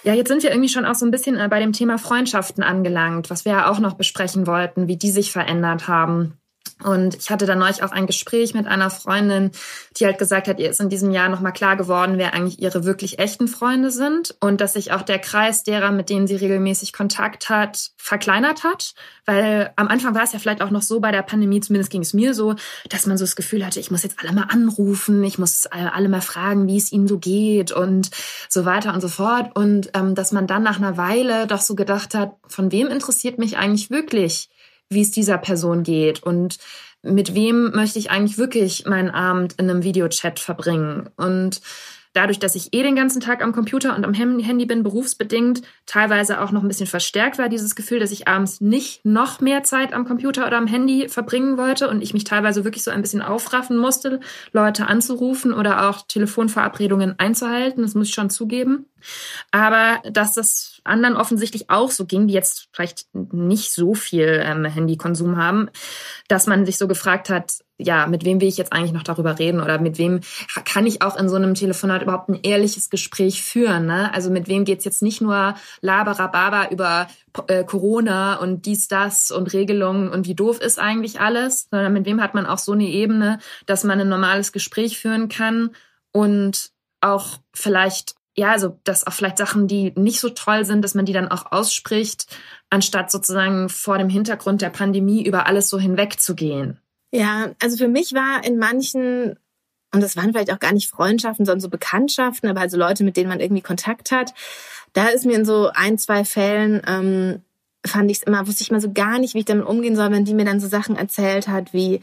B: Ja, jetzt sind wir irgendwie schon auch so ein bisschen äh, bei dem Thema Freundschaften angelangt, was wir ja auch noch besprechen wollten, wie die sich verändert haben. Und ich hatte dann neulich auch ein Gespräch mit einer Freundin, die halt gesagt hat, ihr ist in diesem Jahr nochmal klar geworden, wer eigentlich ihre wirklich echten Freunde sind und dass sich auch der Kreis derer, mit denen sie regelmäßig Kontakt hat, verkleinert hat. Weil am Anfang war es ja vielleicht auch noch so bei der Pandemie, zumindest ging es mir so, dass man so das Gefühl hatte, ich muss jetzt alle mal anrufen, ich muss alle mal fragen, wie es ihnen so geht und so weiter und so fort. Und ähm, dass man dann nach einer Weile doch so gedacht hat, von wem interessiert mich eigentlich wirklich? Wie es dieser Person geht und mit wem möchte ich eigentlich wirklich meinen Abend in einem Videochat verbringen. Und dadurch, dass ich eh den ganzen Tag am Computer und am Handy bin, berufsbedingt, teilweise auch noch ein bisschen verstärkt war, dieses Gefühl, dass ich abends nicht noch mehr Zeit am Computer oder am Handy verbringen wollte und ich mich teilweise wirklich so ein bisschen aufraffen musste, Leute anzurufen oder auch Telefonverabredungen einzuhalten. Das muss ich schon zugeben. Aber dass das anderen offensichtlich auch so ging, die jetzt vielleicht nicht so viel ähm, Handykonsum haben, dass man sich so gefragt hat, ja, mit wem will ich jetzt eigentlich noch darüber reden oder mit wem kann ich auch in so einem Telefonat überhaupt ein ehrliches Gespräch führen? Ne? Also mit wem geht's jetzt nicht nur laberababa über äh, Corona und dies, das und Regelungen und wie doof ist eigentlich alles, sondern mit wem hat man auch so eine Ebene, dass man ein normales Gespräch führen kann und auch vielleicht ja, also dass auch vielleicht Sachen, die nicht so toll sind, dass man die dann auch ausspricht, anstatt sozusagen vor dem Hintergrund der Pandemie über alles so hinwegzugehen.
A: Ja, also für mich war in manchen, und das waren vielleicht auch gar nicht Freundschaften, sondern so Bekanntschaften, aber also Leute, mit denen man irgendwie Kontakt hat, da ist mir in so ein, zwei Fällen ähm, fand ich es immer, wusste ich mal so gar nicht, wie ich damit umgehen soll, wenn die mir dann so Sachen erzählt hat wie,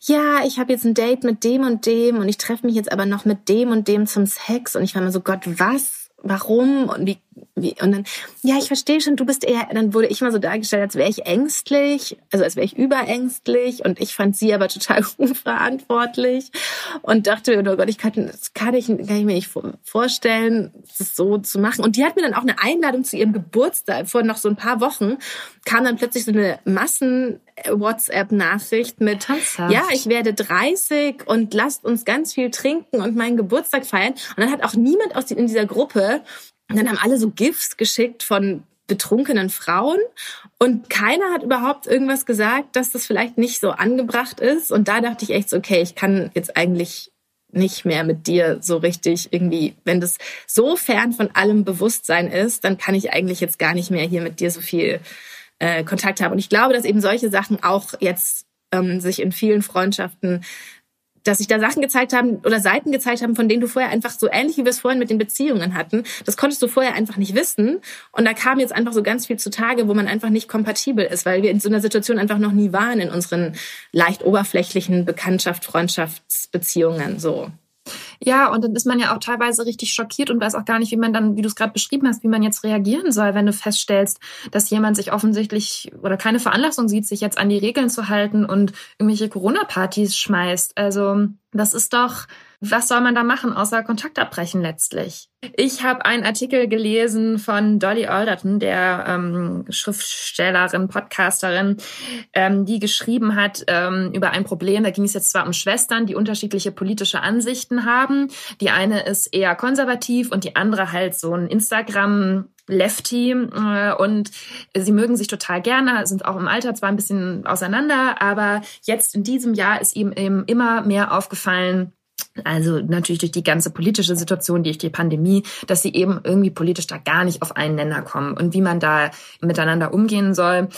A: ja, ich habe jetzt ein Date mit dem und dem und ich treffe mich jetzt aber noch mit dem und dem zum Sex und ich war immer so, Gott, was? Warum? Und wie wie, und dann, ja, ich verstehe schon, du bist eher, dann wurde ich mal so dargestellt, als wäre ich ängstlich, also als wäre ich überängstlich und ich fand sie aber total unverantwortlich und dachte, oh Gott, ich kann, das kann ich, kann ich mir nicht vorstellen, das so zu machen. Und die hat mir dann auch eine Einladung zu ihrem Geburtstag vor noch so ein paar Wochen, kam dann plötzlich so eine Massen WhatsApp-Nachricht mit,
B: Tanzhaft.
A: ja, ich werde 30 und lasst uns ganz viel trinken und meinen Geburtstag feiern. Und dann hat auch niemand aus in dieser Gruppe und dann haben alle so GIFs geschickt von betrunkenen Frauen und keiner hat überhaupt irgendwas gesagt, dass das vielleicht nicht so angebracht ist. Und da dachte ich echt so, okay, ich kann jetzt eigentlich nicht mehr mit dir so richtig irgendwie, wenn das so fern von allem Bewusstsein ist, dann kann ich eigentlich jetzt gar nicht mehr hier mit dir so viel äh, Kontakt haben. Und ich glaube, dass eben solche Sachen auch jetzt ähm, sich in vielen Freundschaften dass sich da Sachen gezeigt haben oder Seiten gezeigt haben, von denen du vorher einfach so ähnlich wie wir es vorhin mit den Beziehungen hatten, das konntest du vorher einfach nicht wissen. Und da kam jetzt einfach so ganz viel zutage, wo man einfach nicht kompatibel ist, weil wir in so einer Situation einfach noch nie waren in unseren leicht oberflächlichen Bekanntschaft, Freundschaftsbeziehungen so.
B: Ja, und dann ist man ja auch teilweise richtig schockiert und weiß auch gar nicht, wie man dann, wie du es gerade beschrieben hast, wie man jetzt reagieren soll, wenn du feststellst, dass jemand sich offensichtlich oder keine Veranlassung sieht, sich jetzt an die Regeln zu halten und irgendwelche Corona-Partys schmeißt. Also das ist doch was soll man da machen, außer Kontakt abbrechen letztlich? Ich habe einen Artikel gelesen von Dolly Alderton, der ähm, Schriftstellerin, Podcasterin, ähm, die geschrieben hat ähm, über ein Problem. Da ging es jetzt zwar um Schwestern, die unterschiedliche politische Ansichten haben. Die eine ist eher konservativ und die andere halt so ein Instagram Lefty äh, und sie mögen sich total gerne, sind auch im Alter zwar ein bisschen auseinander, aber jetzt in diesem Jahr ist ihm eben immer mehr aufgefallen, also natürlich durch die ganze politische Situation, durch die Pandemie, dass sie eben irgendwie politisch da gar nicht auf einen Nenner kommen und wie man da miteinander umgehen soll.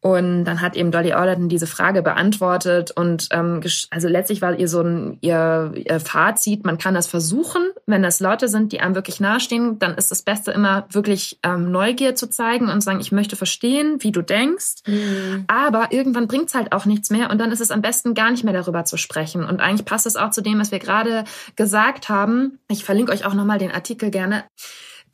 B: Und dann hat eben Dolly Alderton diese Frage beantwortet und ähm, also letztlich war ihr so ein ihr, ihr Fazit, man kann das versuchen, wenn das Leute sind, die einem wirklich nahestehen, dann ist das Beste immer wirklich ähm, Neugier zu zeigen und sagen, ich möchte verstehen, wie du denkst, mhm. aber irgendwann bringt's halt auch nichts mehr und dann ist es am besten gar nicht mehr darüber zu sprechen und eigentlich passt es auch zu dem, was wir gerade gesagt haben. Ich verlinke euch auch nochmal den Artikel gerne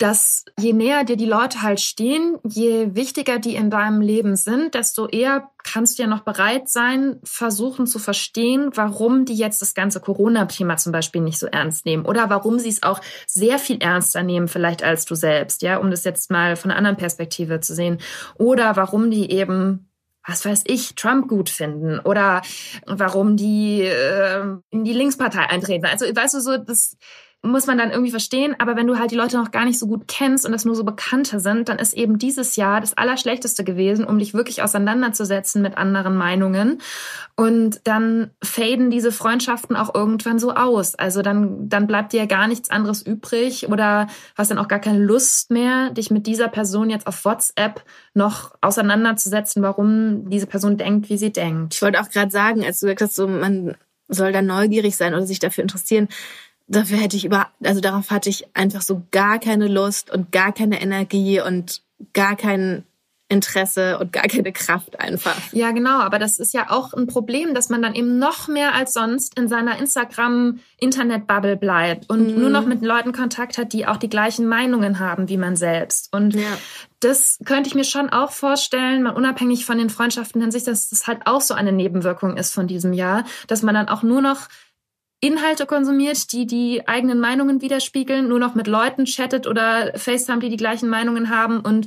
B: dass je näher dir die Leute halt stehen, je wichtiger die in deinem Leben sind, desto eher kannst du ja noch bereit sein, versuchen zu verstehen, warum die jetzt das ganze Corona-Thema zum Beispiel nicht so ernst nehmen oder warum sie es auch sehr viel ernster nehmen, vielleicht als du selbst, ja, um das jetzt mal von einer anderen Perspektive zu sehen oder warum die eben was weiß ich, Trump gut finden oder warum die äh, in die Linkspartei eintreten. Also weißt du so, das muss man dann irgendwie verstehen. Aber wenn du halt die Leute noch gar nicht so gut kennst und das nur so Bekannte sind, dann ist eben dieses Jahr das Allerschlechteste gewesen, um dich wirklich auseinanderzusetzen mit anderen Meinungen. Und dann faden diese Freundschaften auch irgendwann so aus. Also dann, dann bleibt dir ja gar nichts anderes übrig oder hast dann auch gar keine Lust mehr, dich mit dieser Person jetzt auf WhatsApp noch auseinanderzusetzen, warum diese Person denkt, wie sie denkt.
A: Ich wollte auch gerade sagen, als du gesagt hast, so man soll da neugierig sein oder sich dafür interessieren dafür hätte ich über, also darauf hatte ich einfach so gar keine Lust und gar keine Energie und gar kein Interesse und gar keine Kraft einfach.
B: Ja, genau, aber das ist ja auch ein Problem, dass man dann eben noch mehr als sonst in seiner Instagram-Internet-Bubble bleibt und mhm. nur noch mit Leuten Kontakt hat, die auch die gleichen Meinungen haben wie man selbst. Und ja. das könnte ich mir schon auch vorstellen, mal unabhängig von den Freundschaften an sich, dass das halt auch so eine Nebenwirkung ist von diesem Jahr, dass man dann auch nur noch Inhalte konsumiert, die die eigenen Meinungen widerspiegeln, nur noch mit Leuten chattet oder FaceTime, die die gleichen Meinungen haben und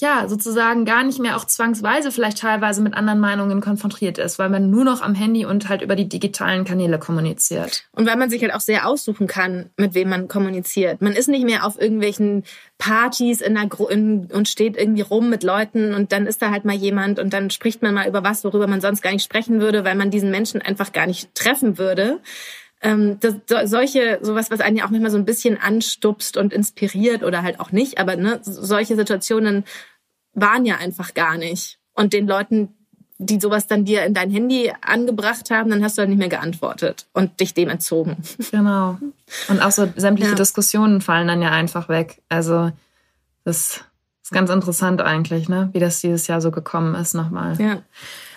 B: ja, sozusagen gar nicht mehr auch zwangsweise vielleicht teilweise mit anderen Meinungen konfrontiert ist, weil man nur noch am Handy und halt über die digitalen Kanäle kommuniziert.
A: Und weil man sich halt auch sehr aussuchen kann, mit wem man kommuniziert. Man ist nicht mehr auf irgendwelchen Partys in der Gru in, und steht irgendwie rum mit Leuten und dann ist da halt mal jemand und dann spricht man mal über was, worüber man sonst gar nicht sprechen würde, weil man diesen Menschen einfach gar nicht treffen würde ähm, das, solche, sowas, was einen ja auch manchmal so ein bisschen anstupst und inspiriert oder halt auch nicht, aber ne, solche Situationen waren ja einfach gar nicht. Und den Leuten, die sowas dann dir in dein Handy angebracht haben, dann hast du halt nicht mehr geantwortet und dich dem entzogen.
B: Genau. Und auch so sämtliche ja. Diskussionen fallen dann ja einfach weg. Also das ist ganz interessant eigentlich, ne? Wie das dieses Jahr so gekommen ist nochmal.
A: Ja.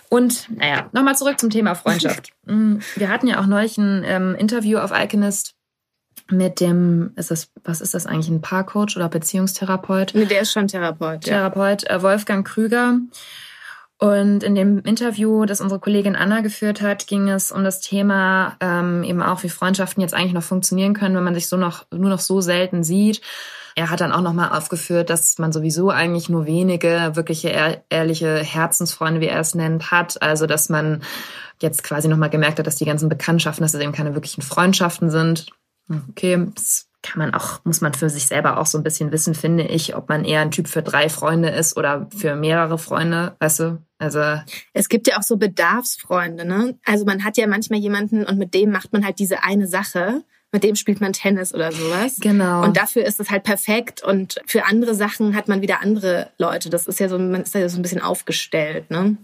B: Und naja, nochmal zurück zum Thema Freundschaft. Mm, wir hatten ja auch neulich ein ähm, Interview auf Alchemist mit dem, ist das, was ist das eigentlich, ein Paarcoach oder Beziehungstherapeut?
A: Nee, der ist schon Therapeut.
B: Therapeut, ja. äh, Wolfgang Krüger. Und in dem Interview, das unsere Kollegin Anna geführt hat, ging es um das Thema ähm, eben auch, wie Freundschaften jetzt eigentlich noch funktionieren können, wenn man sich so noch nur noch so selten sieht er hat dann auch nochmal aufgeführt, dass man sowieso eigentlich nur wenige wirkliche ehrliche Herzensfreunde, wie er es nennt, hat. Also dass man jetzt quasi nochmal gemerkt hat, dass die ganzen Bekanntschaften, dass es eben keine wirklichen Freundschaften sind. Okay, das kann man auch, muss man für sich selber auch so ein bisschen wissen, finde ich, ob man eher ein Typ für drei Freunde ist oder für mehrere Freunde, weißt du? Also.
A: Es gibt ja auch so Bedarfsfreunde, ne? Also man hat ja manchmal jemanden und mit dem macht man halt diese eine Sache mit dem spielt man Tennis oder sowas.
B: Genau.
A: Und dafür ist es halt perfekt. Und für andere Sachen hat man wieder andere Leute. Das ist ja so, man ist ja so ein bisschen aufgestellt, ne?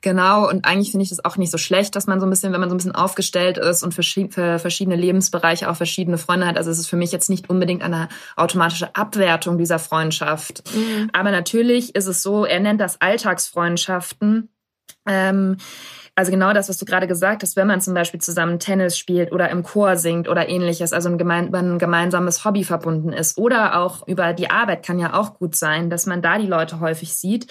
B: Genau, und eigentlich finde ich das auch nicht so schlecht, dass man so ein bisschen, wenn man so ein bisschen aufgestellt ist und für verschiedene Lebensbereiche auch verschiedene Freunde hat. Also es ist für mich jetzt nicht unbedingt eine automatische Abwertung dieser Freundschaft. Mhm. Aber natürlich ist es so, er nennt das Alltagsfreundschaften. Ähm, also genau das, was du gerade gesagt hast, wenn man zum Beispiel zusammen Tennis spielt oder im Chor singt oder ähnliches, also ein, gemein, ein gemeinsames Hobby verbunden ist oder auch über die Arbeit kann ja auch gut sein, dass man da die Leute häufig sieht.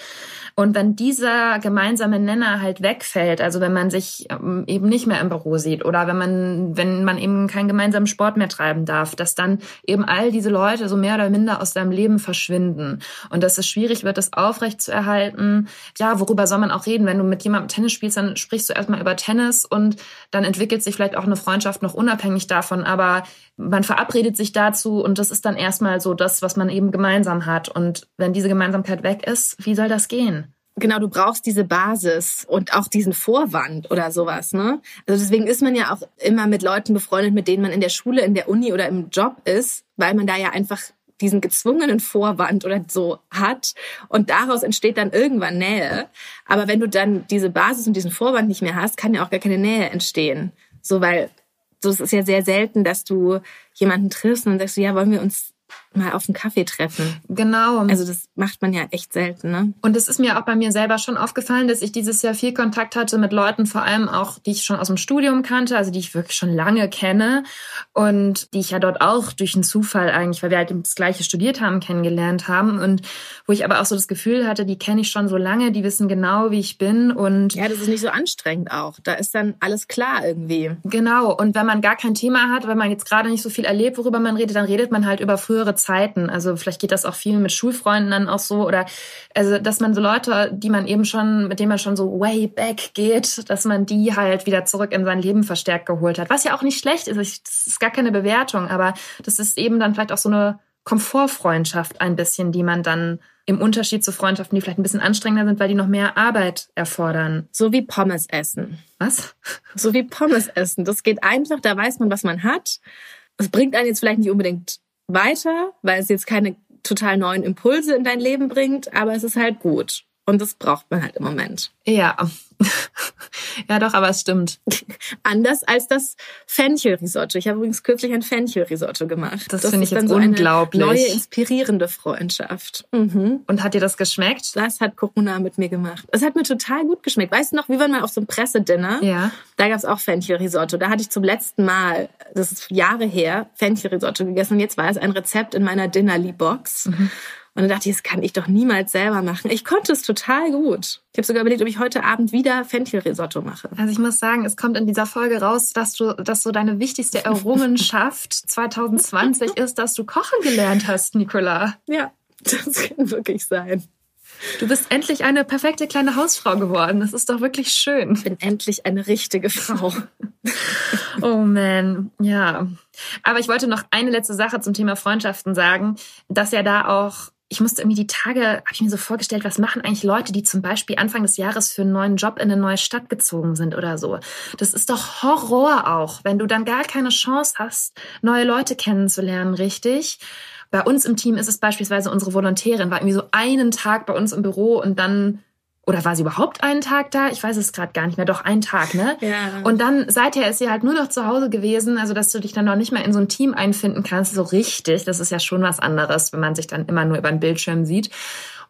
B: Und wenn dieser gemeinsame Nenner halt wegfällt, also wenn man sich ähm, eben nicht mehr im Büro sieht oder wenn man, wenn man eben keinen gemeinsamen Sport mehr treiben darf, dass dann eben all diese Leute so mehr oder minder aus deinem Leben verschwinden und dass es schwierig wird, das aufrecht zu erhalten. Ja, worüber soll man auch reden? Wenn du mit jemandem Tennis spielst, dann sprichst sprichst du erstmal über Tennis und dann entwickelt sich vielleicht auch eine Freundschaft noch unabhängig davon, aber man verabredet sich dazu und das ist dann erstmal so das, was man eben gemeinsam hat. Und wenn diese Gemeinsamkeit weg ist, wie soll das gehen?
A: Genau, du brauchst diese Basis und auch diesen Vorwand oder sowas, ne? Also deswegen ist man ja auch immer mit Leuten befreundet, mit denen man in der Schule, in der Uni oder im Job ist, weil man da ja einfach diesen gezwungenen Vorwand oder so hat und daraus entsteht dann irgendwann Nähe. Aber wenn du dann diese Basis und diesen Vorwand nicht mehr hast, kann ja auch gar keine Nähe entstehen. So, weil so, es ist ja sehr selten, dass du jemanden triffst und sagst, ja, wollen wir uns mal auf einen Kaffee treffen.
B: Genau.
A: Also das macht man ja echt selten, ne?
B: Und es ist mir auch bei mir selber schon aufgefallen, dass ich dieses Jahr viel Kontakt hatte mit Leuten, vor allem auch, die ich schon aus dem Studium kannte, also die ich wirklich schon lange kenne und die ich ja dort auch durch einen Zufall eigentlich, weil wir halt das gleiche studiert haben, kennengelernt haben und wo ich aber auch so das Gefühl hatte, die kenne ich schon so lange, die wissen genau, wie ich bin und
A: ja, das ist nicht so anstrengend auch. Da ist dann alles klar irgendwie.
B: Genau. Und wenn man gar kein Thema hat, wenn man jetzt gerade nicht so viel erlebt, worüber man redet, dann redet man halt über frühere Zeiten. Also vielleicht geht das auch viel mit Schulfreunden dann auch so oder also dass man so Leute, die man eben schon, mit denen man schon so way back geht, dass man die halt wieder zurück in sein Leben verstärkt geholt hat. Was ja auch nicht schlecht ist. Das ist gar keine Bewertung, aber das ist eben dann vielleicht auch so eine Komfortfreundschaft ein bisschen, die man dann im Unterschied zu Freundschaften, die vielleicht ein bisschen anstrengender sind, weil die noch mehr Arbeit erfordern.
A: So wie Pommes essen.
B: Was?
A: So wie Pommes essen. Das geht einfach, da weiß man, was man hat. Es bringt einen jetzt vielleicht nicht unbedingt weiter, weil es jetzt keine total neuen Impulse in dein Leben bringt, aber es ist halt gut. Und das braucht man halt im Moment.
B: Ja. ja, doch, aber es stimmt.
A: Anders als das Fenchelrisotto. Ich habe übrigens kürzlich ein Fenchelrisotto gemacht.
B: Das, das finde ich jetzt so unglaublich.
A: Eine neue inspirierende Freundschaft.
B: Mhm. Und hat dir das geschmeckt?
A: Das hat Corona mit mir gemacht. Es hat mir total gut geschmeckt. Weißt du noch, wie waren wir auf so einem Pressedinner?
B: Ja.
A: Da gab es auch Fenchelrisotto. Da hatte ich zum letzten Mal, das ist Jahre her, Fenchelrisotto gegessen. Und jetzt war es ein Rezept in meiner Dinnerly-Box. Mhm. Und dann dachte ich, das kann ich doch niemals selber machen. Ich konnte es total gut. Ich habe sogar überlegt, ob ich heute Abend wieder Fenchelrisotto mache.
B: Also ich muss sagen, es kommt in dieser Folge raus, dass du, dass so deine wichtigste Errungenschaft 2020 ist, dass du kochen gelernt hast, Nicola.
A: Ja, das kann wirklich sein.
B: Du bist endlich eine perfekte kleine Hausfrau geworden. Das ist doch wirklich schön.
A: Ich bin endlich eine richtige Frau.
B: oh man, ja. Aber ich wollte noch eine letzte Sache zum Thema Freundschaften sagen, dass ja da auch ich musste irgendwie die Tage, habe ich mir so vorgestellt, was machen eigentlich Leute, die zum Beispiel Anfang des Jahres für einen neuen Job in eine neue Stadt gezogen sind oder so. Das ist doch Horror auch, wenn du dann gar keine Chance hast, neue Leute kennenzulernen, richtig? Bei uns im Team ist es beispielsweise unsere Volontärin, war irgendwie so einen Tag bei uns im Büro und dann oder war sie überhaupt einen Tag da? Ich weiß es gerade gar nicht mehr. Doch einen Tag, ne?
A: Ja.
B: Und dann seither ist sie halt nur noch zu Hause gewesen, also dass du dich dann noch nicht mehr in so ein Team einfinden kannst, so richtig. Das ist ja schon was anderes, wenn man sich dann immer nur über den Bildschirm sieht.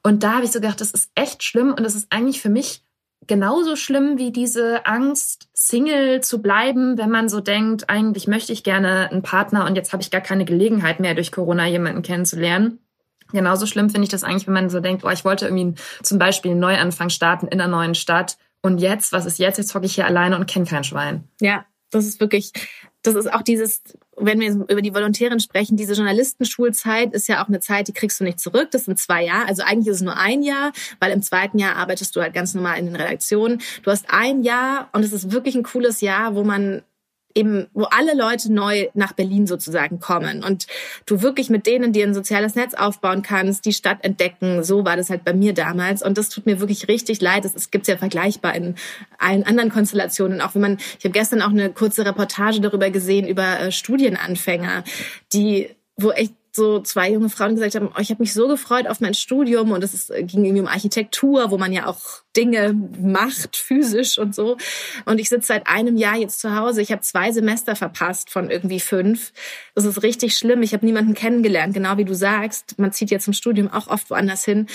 B: Und da habe ich so gedacht, das ist echt schlimm und das ist eigentlich für mich genauso schlimm wie diese Angst, Single zu bleiben, wenn man so denkt, eigentlich möchte ich gerne einen Partner und jetzt habe ich gar keine Gelegenheit mehr durch Corona jemanden kennenzulernen. Genauso schlimm finde ich das eigentlich, wenn man so denkt, oh, ich wollte irgendwie zum Beispiel einen Neuanfang starten in einer neuen Stadt. Und jetzt, was ist jetzt? Jetzt hocke ich hier alleine und kenne kein Schwein.
A: Ja, das ist wirklich, das ist auch dieses, wenn wir über die Volontärin sprechen, diese Journalistenschulzeit ist ja auch eine Zeit, die kriegst du nicht zurück. Das sind zwei Jahre. Also eigentlich ist es nur ein Jahr, weil im zweiten Jahr arbeitest du halt ganz normal in den Redaktionen. Du hast ein Jahr und es ist wirklich ein cooles Jahr, wo man eben, wo alle Leute neu nach Berlin sozusagen kommen und du wirklich mit denen dir ein soziales Netz aufbauen kannst, die Stadt entdecken. So war das halt bei mir damals und das tut mir wirklich richtig leid. Das gibt's ja vergleichbar in allen anderen Konstellationen. Auch wenn man, ich habe gestern auch eine kurze Reportage darüber gesehen über äh, Studienanfänger, die wo echt so zwei junge Frauen gesagt haben, oh, ich habe mich so gefreut auf mein Studium und es ging irgendwie um Architektur, wo man ja auch Dinge macht, physisch und so. Und ich sitze seit einem Jahr jetzt zu Hause. Ich habe zwei Semester verpasst von irgendwie fünf. Das ist richtig schlimm. Ich habe niemanden kennengelernt, genau wie du sagst. Man zieht ja zum Studium auch oft woanders hin.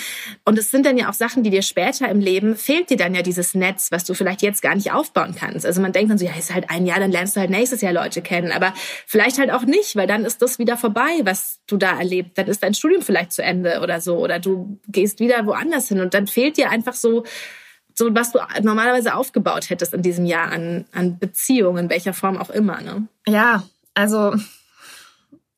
A: Und es sind dann ja auch Sachen, die dir später im Leben fehlt dir dann ja dieses Netz, was du vielleicht jetzt gar nicht aufbauen kannst. Also man denkt dann so, ja, ist halt ein Jahr, dann lernst du halt nächstes Jahr Leute kennen. Aber vielleicht halt auch nicht, weil dann ist das wieder vorbei, was du da erlebt. Dann ist dein Studium vielleicht zu Ende oder so. Oder du gehst wieder woanders hin. Und dann fehlt dir einfach so so was du normalerweise aufgebaut hättest in diesem Jahr an, an Beziehungen, in welcher Form auch immer. Ne?
B: Ja, also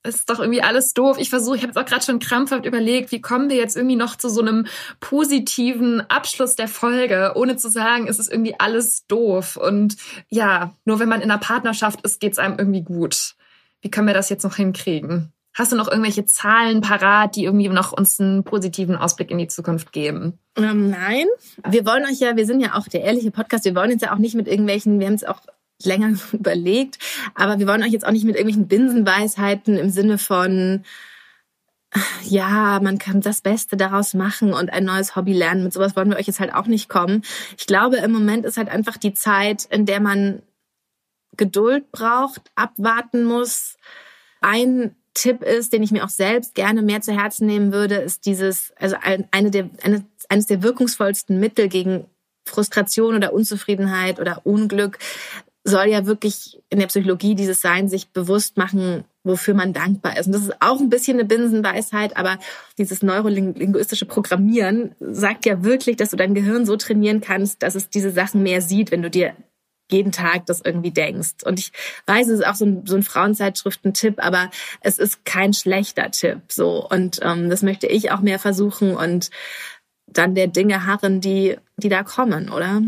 B: ist doch irgendwie alles doof. Ich versuche, ich habe jetzt auch gerade schon krampfhaft überlegt, wie kommen wir jetzt irgendwie noch zu so einem positiven Abschluss der Folge, ohne zu sagen, es ist irgendwie alles doof. Und ja, nur wenn man in einer Partnerschaft ist, geht es einem irgendwie gut. Wie können wir das jetzt noch hinkriegen? Hast du noch irgendwelche Zahlen parat, die irgendwie noch uns einen positiven Ausblick in die Zukunft geben?
A: Ähm, nein. Wir wollen euch ja, wir sind ja auch der ehrliche Podcast, wir wollen jetzt ja auch nicht mit irgendwelchen, wir haben es auch länger überlegt, aber wir wollen euch jetzt auch nicht mit irgendwelchen Binsenweisheiten im Sinne von, ja, man kann das Beste daraus machen und ein neues Hobby lernen. Mit sowas wollen wir euch jetzt halt auch nicht kommen. Ich glaube, im Moment ist halt einfach die Zeit, in der man Geduld braucht, abwarten muss. Ein Tipp ist, den ich mir auch selbst gerne mehr zu Herzen nehmen würde, ist dieses, also eine der, eine, eines der wirkungsvollsten Mittel gegen Frustration oder Unzufriedenheit oder Unglück soll ja wirklich in der Psychologie dieses Sein sich bewusst machen, wofür man dankbar ist. Und das ist auch ein bisschen eine Binsenweisheit, aber dieses neurolinguistische Programmieren sagt ja wirklich, dass du dein Gehirn so trainieren kannst, dass es diese Sachen mehr sieht, wenn du dir jeden Tag das irgendwie denkst. Und ich weiß, es ist auch so ein, so ein Frauenzeitschriften-Tipp, aber es ist kein schlechter Tipp. So und ähm, das möchte ich auch mehr versuchen und dann der Dinge harren, die die da kommen, oder?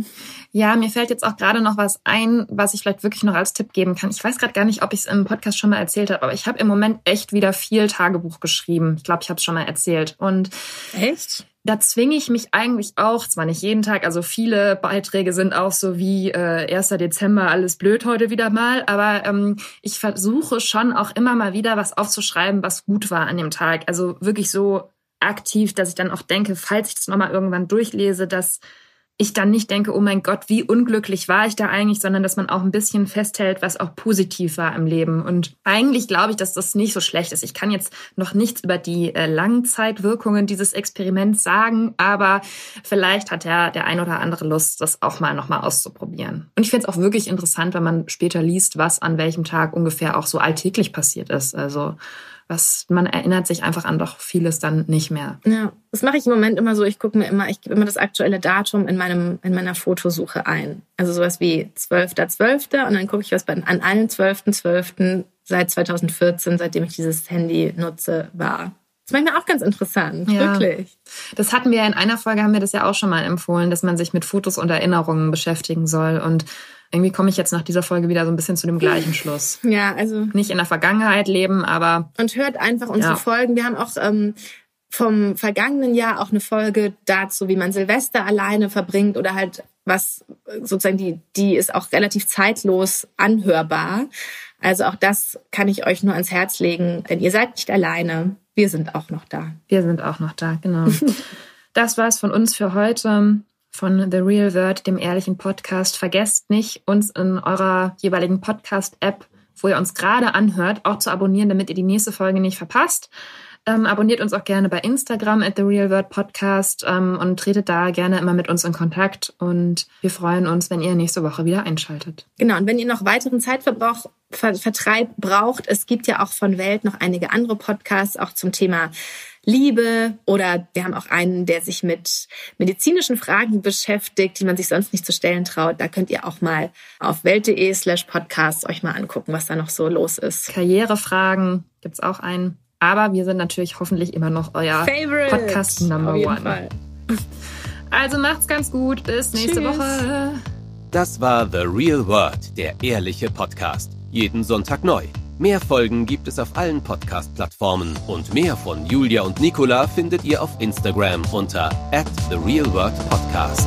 B: Ja, mir fällt jetzt auch gerade noch was ein, was ich vielleicht wirklich noch als Tipp geben kann. Ich weiß gerade gar nicht, ob ich es im Podcast schon mal erzählt habe, aber ich habe im Moment echt wieder viel Tagebuch geschrieben. Ich glaube, ich habe es schon mal erzählt. Und
A: echt?
B: Da zwinge ich mich eigentlich auch, zwar nicht jeden Tag, also viele Beiträge sind auch so wie äh, 1. Dezember, alles blöd heute wieder mal, aber ähm, ich versuche schon auch immer mal wieder was aufzuschreiben, was gut war an dem Tag. Also wirklich so aktiv, dass ich dann auch denke, falls ich das nochmal irgendwann durchlese, dass ich dann nicht denke, oh mein Gott, wie unglücklich war ich da eigentlich, sondern dass man auch ein bisschen festhält, was auch positiv war im Leben. Und eigentlich glaube ich, dass das nicht so schlecht ist. Ich kann jetzt noch nichts über die äh, Langzeitwirkungen dieses Experiments sagen, aber vielleicht hat ja der ein oder andere Lust, das auch mal nochmal auszuprobieren. Und ich finde es auch wirklich interessant, wenn man später liest, was an welchem Tag ungefähr auch so alltäglich passiert ist. Also was man erinnert sich einfach an doch vieles dann nicht mehr.
A: Ja, das mache ich im Moment immer so. Ich gucke mir immer, ich gebe immer das aktuelle Datum in meinem in meiner Fotosuche ein. Also sowas wie 12.12. .12. und dann gucke ich, was bei, an allen 12.12. .12. seit 2014, seitdem ich dieses Handy nutze, war. Das ist manchmal auch ganz interessant, ja. wirklich.
B: Das hatten wir ja in einer Folge, haben wir das ja auch schon mal empfohlen, dass man sich mit Fotos und Erinnerungen beschäftigen soll und irgendwie komme ich jetzt nach dieser Folge wieder so ein bisschen zu dem gleichen Schluss.
A: Ja, also.
B: Nicht in der Vergangenheit leben, aber.
A: Und hört einfach unsere ja. Folgen. Wir haben auch ähm, vom vergangenen Jahr auch eine Folge dazu, wie man Silvester alleine verbringt oder halt was sozusagen die, die ist auch relativ zeitlos anhörbar. Also auch das kann ich euch nur ans Herz legen, denn ihr seid nicht alleine. Wir sind auch noch da.
B: Wir sind auch noch da, genau. das war's von uns für heute von The Real Word, dem ehrlichen Podcast. Vergesst nicht, uns in eurer jeweiligen Podcast-App, wo ihr uns gerade anhört, auch zu abonnieren, damit ihr die nächste Folge nicht verpasst. Ähm, abonniert uns auch gerne bei Instagram at The Real Word Podcast ähm, und tretet da gerne immer mit uns in Kontakt. Und wir freuen uns, wenn ihr nächste Woche wieder einschaltet.
A: Genau, und wenn ihr noch weiteren Zeitverbrauch Vertreib braucht, es gibt ja auch von Welt noch einige andere Podcasts, auch zum Thema Liebe oder wir haben auch einen, der sich mit medizinischen Fragen beschäftigt, die man sich sonst nicht zu stellen traut. Da könnt ihr auch mal auf welt.de slash podcast euch mal angucken, was da noch so los ist.
B: Karrierefragen gibt's auch einen. Aber wir sind natürlich hoffentlich immer noch euer Favorite. Podcast Number One. Fall. Also macht's ganz gut. Bis nächste Tschüss. Woche.
C: Das war The Real World, der ehrliche Podcast. Jeden Sonntag neu. Mehr Folgen gibt es auf allen Podcast-Plattformen und mehr von Julia und Nicola findet ihr auf Instagram unter at The Real World Podcast.